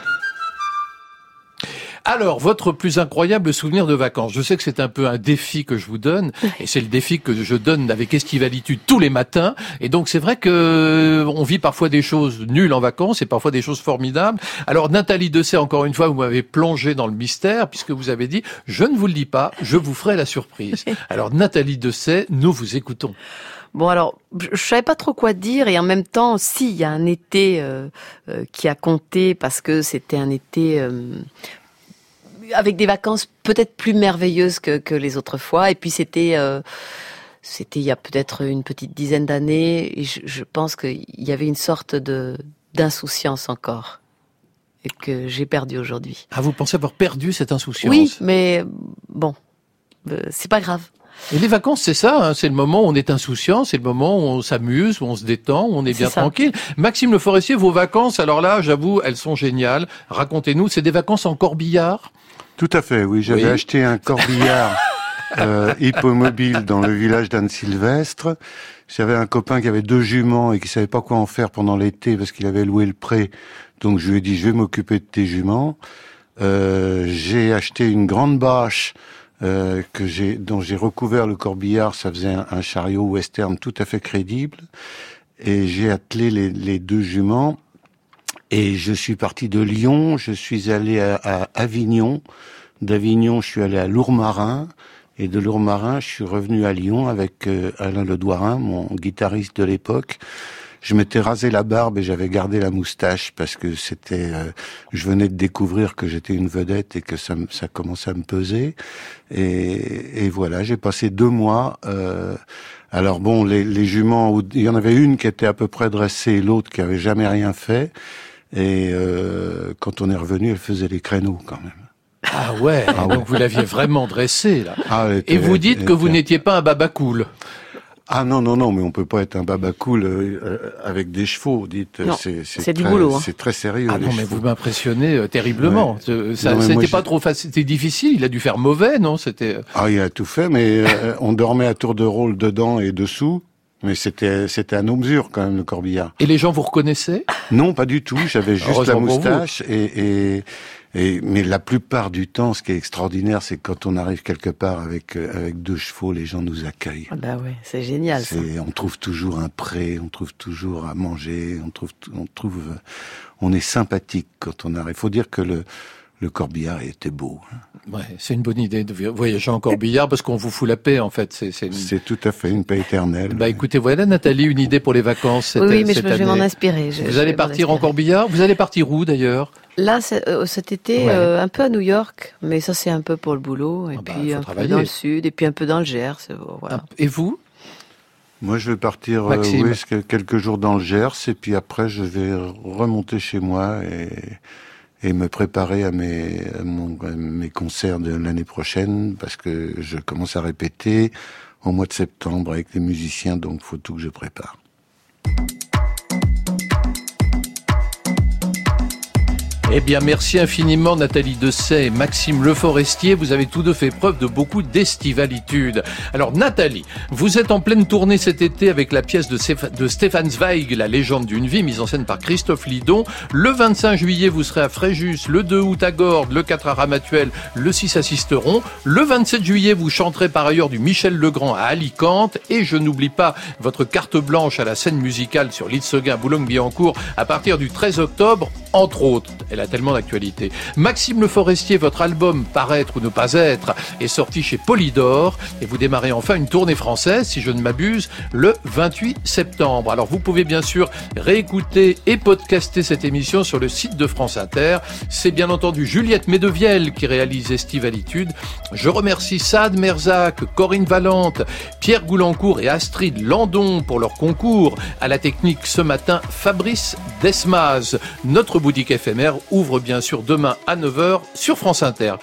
Alors, votre plus incroyable souvenir de vacances. Je sais que c'est un peu un défi que je vous donne, et c'est le défi que je donne avec Estivalitude tous les matins. Et donc, c'est vrai que euh, on vit parfois des choses nulles en vacances et parfois des choses formidables. Alors, Nathalie Dessay, encore une fois, vous m'avez plongé dans le mystère puisque vous avez dit, je ne vous le dis pas, je vous ferai la surprise. Alors, Nathalie Dessay, nous vous écoutons. Bon alors, je savais pas trop quoi dire et en même temps, si il y a un été euh, euh, qui a compté parce que c'était un été euh, avec des vacances peut-être plus merveilleuses que, que, les autres fois. Et puis c'était c'était il y a peut-être une petite dizaine d'années et je, je pense qu'il y avait une sorte de d'insouciance encore et que j'ai perdu aujourd'hui. Ah, vous pensez avoir perdu cette insouciance? Oui, mais bon, c'est pas grave. Et les vacances, c'est ça, hein, c'est le moment où on est insouciant, c'est le moment où on s'amuse, où on se détend, où on est bien tranquille. Maxime Le Forestier, vos vacances, alors là, j'avoue, elles sont géniales. Racontez-nous, c'est des vacances en corbillard? Tout à fait, oui. J'avais Oui. acheté un corbillard euh, hippomobile dans le village d'Anne-Sylvestre. J'avais un copain qui avait deux juments et qui savait pas quoi en faire pendant l'été parce qu'il avait loué le pré. Donc je lui ai dit, je vais m'occuper de tes juments. Euh, j'ai acheté une grande bâche euh, que j'ai, dont j'ai recouvert le corbillard. Ça faisait un, chariot western tout à fait crédible. Et j'ai attelé les, les deux juments. Et je suis parti de Lyon. Je suis allé à, à Avignon. D'Avignon, je suis allé à Lourmarin. Et de Lourmarin, je suis revenu à Lyon avec euh, Alain Ledouarin, mon guitariste de l'époque. Je m'étais rasé la barbe et j'avais gardé la moustache parce que c'était, euh, je venais de découvrir que j'étais une vedette et que ça, ça commençait à me peser. Et, et voilà, j'ai passé deux mois. euh, alors bon, les, les juments, il y en avait une qui était à peu près dressée, et l'autre qui avait jamais rien fait. Et euh, quand on est revenu, elle faisait les créneaux quand même. Ah ouais, Ah ouais. donc vous l'aviez vraiment dressé là. Ah, elle Et était- vous dites que vous était- n'étiez pas un baba cool. Ah non, non, non, mais on peut pas être un baba cool euh, euh, avec des chevaux, dites. Non, c'est c'est du très- boulot, hein. C'est très sérieux. Ah les non, mais chevaux. vous m'impressionnez euh, terriblement. Ouais. Euh, c'était pas trop facile, c'était difficile. Il a dû faire mauvais, non C'était. Ah, il a tout fait, mais euh, on dormait à tour de rôle dedans et dessous. Mais c'était c'était à nos mesures quand même le corbillard. Et les gens vous reconnaissaient? Non, pas du tout. J'avais juste la moustache et, et et mais la plupart du temps, ce qui est extraordinaire, c'est quand on arrive quelque part avec euh, avec deux chevaux, les gens nous accueillent. Ah bah ouais, c'est génial ça. On trouve toujours un pré, on trouve toujours à manger, on trouve, on trouve, on est sympathique quand on arrive. Faut dire que le, le corbillard était beau. hein. Ouais, c'est une bonne idée de voyager en corbillard parce qu'on vous fout la paix en fait. C'est une- tout à fait une paix éternelle. Bah écoutez, voilà Nathalie, une idée pour les vacances. Cette, Oui, oui, mais je, cette je vais m'en inspirer. je- Vous je allez partir en corbillard? Vous allez partir où d'ailleurs? Là, euh, cet été, Ouais. euh, un peu à New York, mais ça c'est un peu pour le boulot, et bah, puis un travailler. peu dans le sud, et puis un peu dans le Gers. euh, Voilà. Et vous? Moi, je vais partir euh, oui, quelques jours dans le Gers, et puis après, je vais remonter chez moi et, et me préparer à mes, concerts de l'année prochaine, parce que je commence à répéter au mois de septembre avec les musiciens, donc faut tout que je prépare. Eh bien, merci infiniment Nathalie Dessay et Maxime Le Forestier. Vous avez tous deux fait preuve de beaucoup d'estivalitude. Alors, Nathalie, vous êtes en pleine tournée cet été avec la pièce de, Stéph- de Stéphane Zweig, La légende d'une vie, mise en scène par Christophe Lidon. Le 25 juillet, vous serez à Fréjus. Le 2 août à Gordes. Le 4 à Ramatuelle. Le 6 à Sisteron. Le 27 juillet, vous chanterez par ailleurs du Michel Legrand à Alicante. Et je n'oublie pas votre carte blanche à la scène musicale sur l'île Seguin, Boulogne-Billancourt à partir du 13 octobre, entre autres. Tellement d'actualité. Maxime Le Forestier, votre album Paraître ou ne pas être est sorti chez Polydor et vous démarrez enfin une tournée française, si je ne m'abuse, le 28 septembre. Alors vous pouvez bien sûr réécouter et podcaster cette émission sur le site de France Inter. C'est bien entendu Juliette Medevielle qui réalise Estivalitude. Je remercie Sad Merzac, Corinne Valente, Pierre Goulancourt et Astrid Landon pour leur concours. À la technique ce matin, Fabrice Desmaz. Notre boutique éphémère ouvre bien sûr demain à 9h sur France Inter.